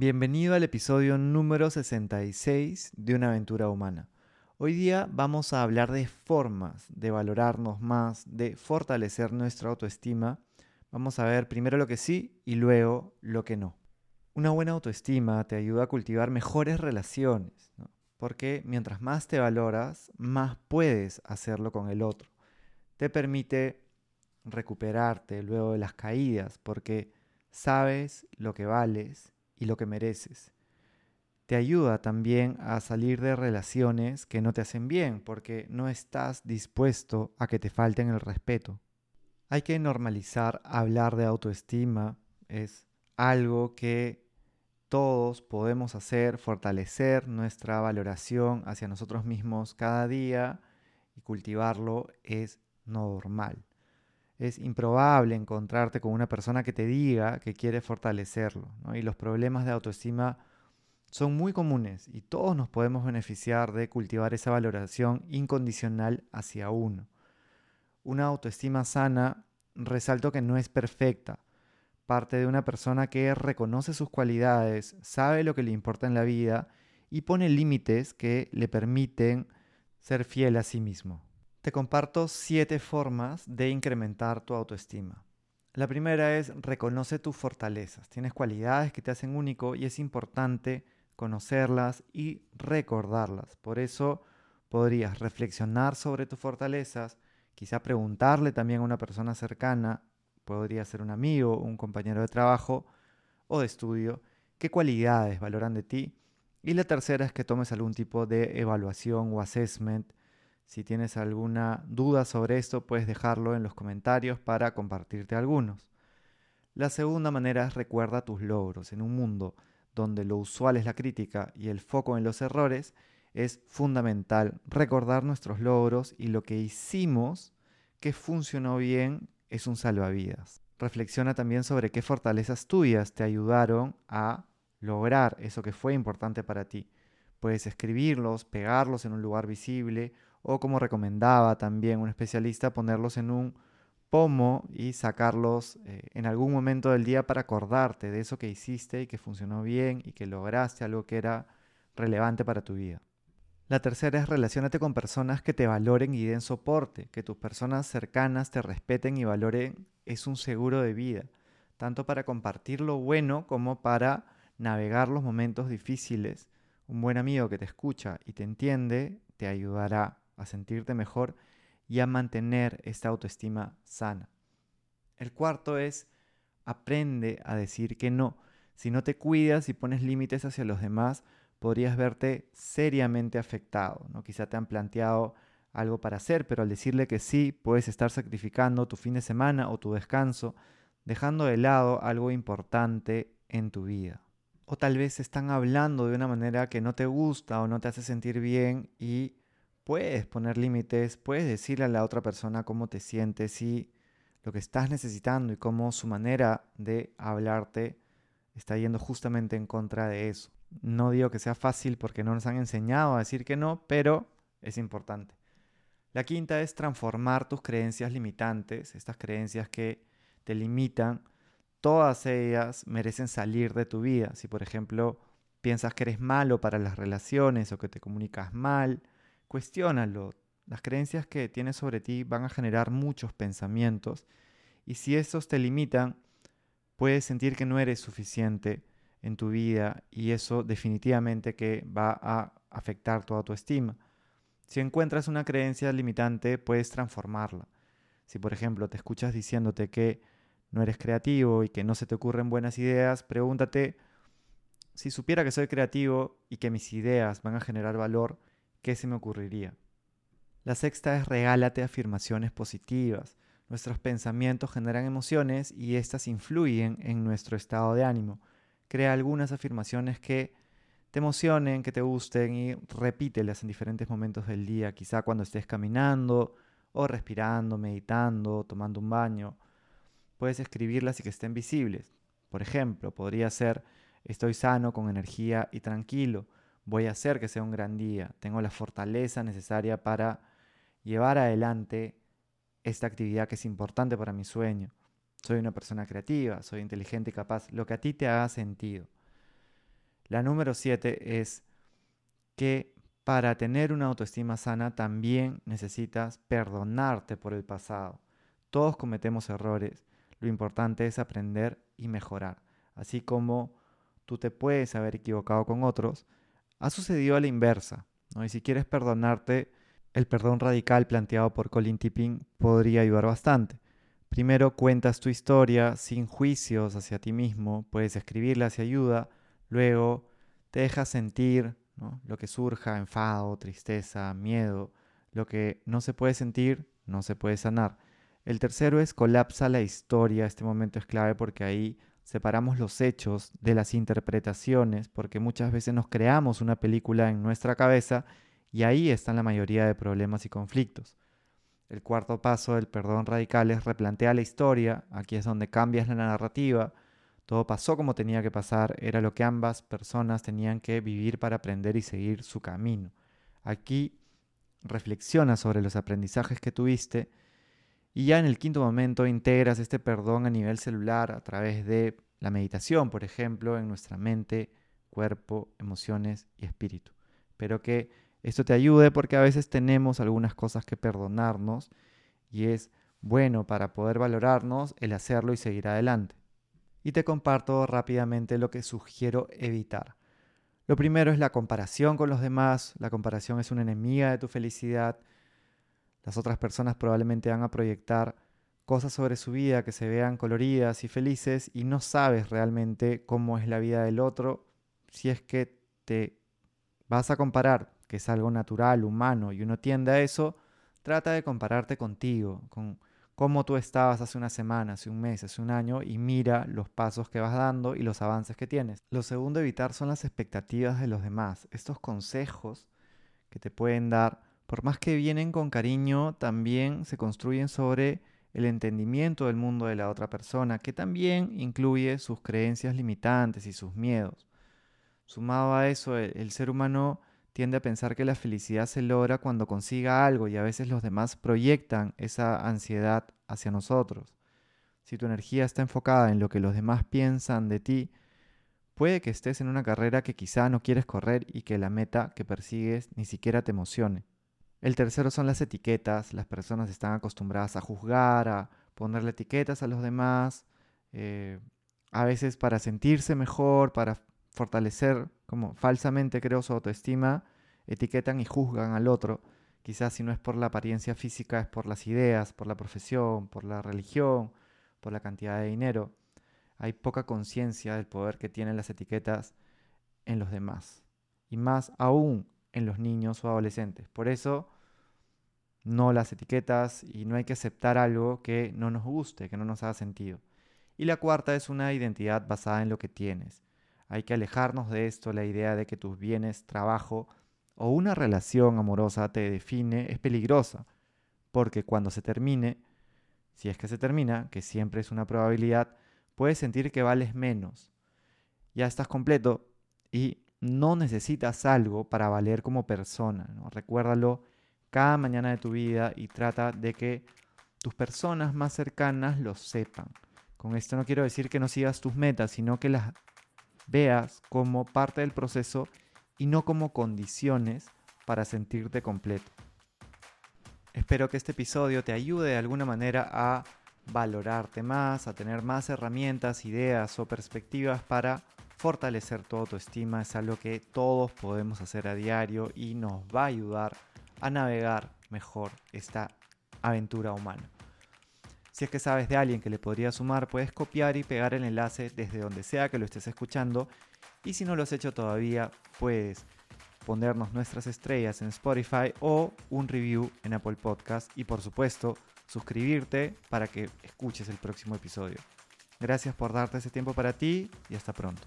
Bienvenido al episodio número 66 de Una aventura humana. Hoy día vamos a hablar de formas de valorarnos más, de fortalecer nuestra autoestima. Vamos a ver primero lo que sí y luego lo que no. Una buena autoestima te ayuda a cultivar mejores relaciones, porque mientras más te valoras, más puedes hacerlo con el otro. Te permite recuperarte luego de las caídas, porque sabes lo que vales y lo que mereces. Te ayuda también a salir de relaciones que no te hacen bien porque no estás dispuesto a que te falten el respeto. Hay que normalizar hablar de autoestima. Es algo que todos podemos hacer, fortalecer nuestra valoración hacia nosotros mismos cada día y cultivarlo es normal es improbable encontrarte con una persona que te diga que quiere fortalecerlo. Y los problemas de autoestima son muy comunes y todos nos podemos beneficiar de cultivar esa valoración incondicional hacia uno. Una autoestima sana, resalto que no es perfecta. Parte de una persona que reconoce sus cualidades, sabe lo que le importa en la vida y pone límites que le permiten ser fiel a sí mismo. Te comparto siete formas de incrementar tu autoestima. La primera es reconoce tus fortalezas. Tienes cualidades que te hacen único y es importante conocerlas y recordarlas. Por eso podrías reflexionar sobre tus fortalezas, quizá preguntarle también a una persona cercana, podría ser un amigo, un compañero de trabajo o de estudio, qué cualidades valoran de ti. Y la tercera es que tomes algún tipo de evaluación o assessment si tienes alguna duda sobre esto, puedes dejarlo en los comentarios para compartirte algunos. La segunda manera es recuerda tus logros. En un mundo donde lo usual es la crítica y el foco en los errores, es fundamental recordar nuestros logros y lo que hicimos que funcionó bien es un salvavidas. Reflexiona también sobre qué fortalezas tuyas te ayudaron a lograr eso que fue importante para ti. Puedes escribirlos, pegarlos en un lugar visible o como recomendaba también un especialista, ponerlos en un pomo y sacarlos eh, en algún momento del día para acordarte de eso que hiciste y que funcionó bien y que lograste algo que era relevante para tu vida. La tercera es relacionate con personas que te valoren y den soporte, que tus personas cercanas te respeten y valoren es un seguro de vida, tanto para compartir lo bueno como para navegar los momentos difíciles. Un buen amigo que te escucha y te entiende te ayudará a sentirte mejor y a mantener esta autoestima sana. El cuarto es aprende a decir que no. Si no te cuidas y pones límites hacia los demás, podrías verte seriamente afectado. ¿no? Quizá te han planteado algo para hacer, pero al decirle que sí, puedes estar sacrificando tu fin de semana o tu descanso, dejando de lado algo importante en tu vida. O tal vez están hablando de una manera que no te gusta o no te hace sentir bien y puedes poner límites, puedes decirle a la otra persona cómo te sientes y lo que estás necesitando y cómo su manera de hablarte está yendo justamente en contra de eso. No digo que sea fácil porque no nos han enseñado a decir que no, pero es importante. La quinta es transformar tus creencias limitantes, estas creencias que te limitan, todas ellas merecen salir de tu vida. Si por ejemplo piensas que eres malo para las relaciones o que te comunicas mal, Cuestiónalo. Las creencias que tienes sobre ti van a generar muchos pensamientos y si esos te limitan, puedes sentir que no eres suficiente en tu vida y eso definitivamente que va a afectar tu autoestima. Si encuentras una creencia limitante, puedes transformarla. Si por ejemplo te escuchas diciéndote que no eres creativo y que no se te ocurren buenas ideas, pregúntate, si supiera que soy creativo y que mis ideas van a generar valor, ¿qué se me ocurriría? La sexta es regálate afirmaciones positivas. Nuestros pensamientos generan emociones y éstas influyen en nuestro estado de ánimo. Crea algunas afirmaciones que te emocionen, que te gusten y repítelas en diferentes momentos del día, quizá cuando estés caminando o respirando, meditando, tomando un baño. Puedes escribirlas y que estén visibles. Por ejemplo, podría ser estoy sano, con energía y tranquilo voy a hacer que sea un gran día, tengo la fortaleza necesaria para llevar adelante esta actividad que es importante para mi sueño. Soy una persona creativa, soy inteligente y capaz, lo que a ti te haga sentido. La número siete es que para tener una autoestima sana también necesitas perdonarte por el pasado. Todos cometemos errores. Lo importante es aprender y mejorar. Así como tú te puedes haber equivocado con otros, ha sucedido a la inversa. ¿no? Y si quieres perdonarte, el perdón radical planteado por Colin Tipping podría ayudar bastante. Primero cuentas tu historia sin juicios hacia ti mismo, puedes escribirla si ayuda, luego te dejas sentir lo que surja, enfado, tristeza, miedo, lo que no se puede sentir, no se puede sanar. El tercero es colapsa la historia, este momento es clave porque ahí separamos los hechos de las interpretaciones, porque muchas veces nos creamos una película en nuestra cabeza y ahí están la mayoría de problemas y conflictos. El cuarto paso del perdón radical es replantear la historia, aquí es donde cambias la narrativa, todo pasó como tenía que pasar, era lo que ambas personas tenían que vivir para aprender y seguir su camino. Aquí reflexiona sobre los aprendizajes que tuviste y ya en el quinto momento integras este perdón a nivel celular a través de la meditación, por ejemplo, en nuestra mente, cuerpo, emociones y espíritu. Espero que esto te ayude porque a veces tenemos algunas cosas que perdonarnos y es bueno para poder valorarnos el hacerlo y seguir adelante. Y te comparto rápidamente lo que sugiero evitar. Lo primero es la comparación con los demás. La comparación es una enemiga de tu felicidad. Las otras personas probablemente van a proyectar cosas sobre su vida que se vean coloridas y felices y no sabes realmente cómo es la vida del otro si es que te vas a comparar que es algo natural, humano, y uno tiende a eso, trata de compararte contigo, con cómo tú estabas hace una semana, hace un mes, hace un año, y mira los pasos que vas dando y los avances que tienes. Lo segundo, evitar son las expectativas de los demás. Estos consejos que te pueden dar, por más que vienen con cariño, también se construyen sobre el entendimiento del mundo de la otra persona, que también incluye sus creencias limitantes y sus miedos. Sumado a eso, el, ser humano tiende a pensar que la felicidad se logra cuando consiga algo y a veces los demás proyectan esa ansiedad hacia nosotros. Si tu energía está enfocada en lo que los demás piensan de ti, puede que estés en una carrera que quizá no quieres correr y que la meta que persigues ni siquiera te emocione. El tercero son las etiquetas. Las personas están acostumbradas a juzgar, a ponerle etiquetas a los demás, eh, a veces para sentirse mejor, para fortalecer, como falsamente creo, su autoestima, etiquetan y juzgan al otro. Quizás si no es por la apariencia física, es por las ideas, por la profesión, por la religión, por la cantidad de dinero. Hay poca conciencia del poder que tienen las etiquetas en los demás. Y más aún en los niños o adolescentes. Por eso, no las etiquetas y no hay que aceptar algo que no nos guste, que no nos haga sentido. Y la cuarta es una identidad basada en lo que tienes. Hay que alejarnos de esto, la idea de que tus bienes, trabajo o una relación amorosa te define es peligrosa, porque cuando se termine, si es que se termina, que siempre es una probabilidad, puedes sentir que vales menos. Ya estás completo y no necesitas algo para valer como persona. ¿no? Recuérdalo cada mañana de tu vida y trata de que tus personas más cercanas lo sepan. Con esto no quiero decir que no sigas tus metas, sino que las veas como parte del proceso y no como condiciones para sentirte completo. Espero que este episodio te ayude de alguna manera a valorarte más, a tener más herramientas, ideas o perspectivas para fortalecer tu autoestima. Es algo que todos podemos hacer a diario y nos va a ayudar a navegar mejor esta aventura humana. Si es que sabes de alguien que le podría sumar, puedes copiar y pegar el enlace desde donde sea que lo estés escuchando. Y si no lo has hecho todavía, puedes ponernos nuestras estrellas en Spotify o un review en Apple Podcast. Y por supuesto, suscribirte para que escuches el próximo episodio. Gracias por darte ese tiempo para ti y hasta pronto.